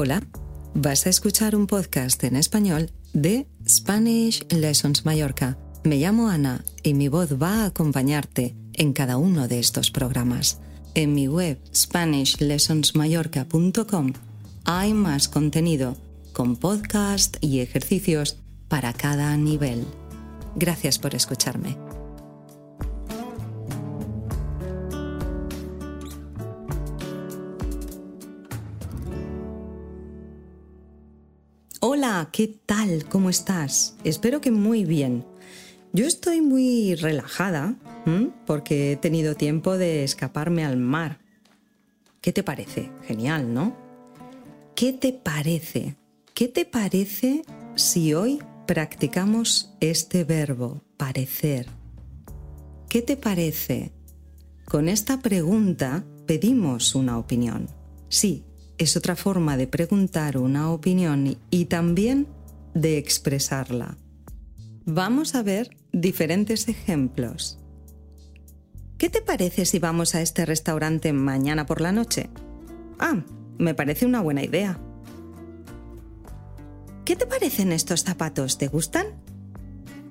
Hola, vas a escuchar un podcast en español de Spanish Lessons Mallorca. Me llamo Ana y mi voz va a acompañarte en cada uno de estos programas. En mi web SpanishLessonsMallorca.com hay más contenido con podcast y ejercicios para cada nivel. Gracias por escucharme. Hola, ¿qué tal? ¿Cómo estás? Espero que muy bien. Yo estoy muy relajada porque he tenido tiempo de escaparme al mar. ¿Qué te parece? Genial, ¿no? ¿Qué te parece? ¿Qué te parece si hoy practicamos este verbo, parecer? ¿Qué te parece? Con esta pregunta pedimos una opinión. Sí, es otra forma de preguntar una opinión y también de expresarla. Vamos a ver diferentes ejemplos. ¿Qué te parece si vamos a este restaurante mañana por la noche? Ah, me parece una buena idea. ¿Qué te parecen estos zapatos? ¿Te gustan?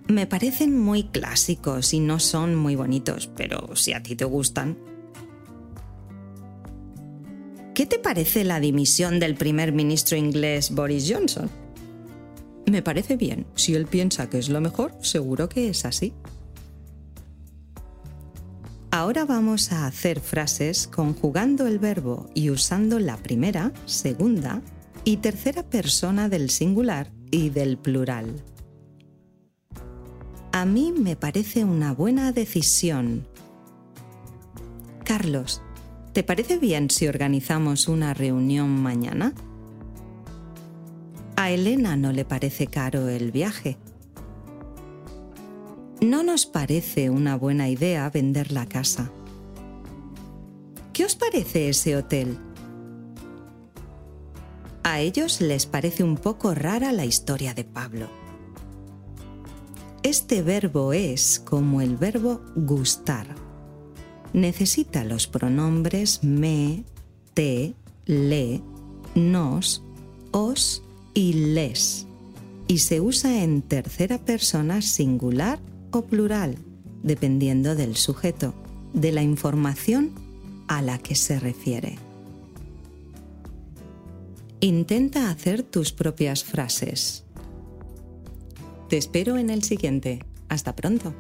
Me parecen muy clásicos y no son muy bonitos, pero si a ti te gustan, ¿Qué te parece la dimisión del primer ministro inglés Boris Johnson? Me parece bien. Si él piensa que es lo mejor, seguro que es así. Ahora vamos a hacer frases conjugando el verbo y usando la primera, segunda y tercera persona del singular y del plural. A mí me parece una buena decisión. Carlos, ¿Te parece bien si organizamos una reunión mañana? A Elena no le parece caro el viaje. No nos parece una buena idea vender la casa. ¿Qué os parece ese hotel? A ellos les parece un poco rara la historia de Pablo. Este verbo es como el verbo gustar necesita los pronombres me, te, le, nos, os y les y se usa en tercera persona singular o plural, dependiendo del sujeto, de la información a la que se refiere. Intenta hacer tus propias frases. Te espero en el siguiente. Hasta pronto.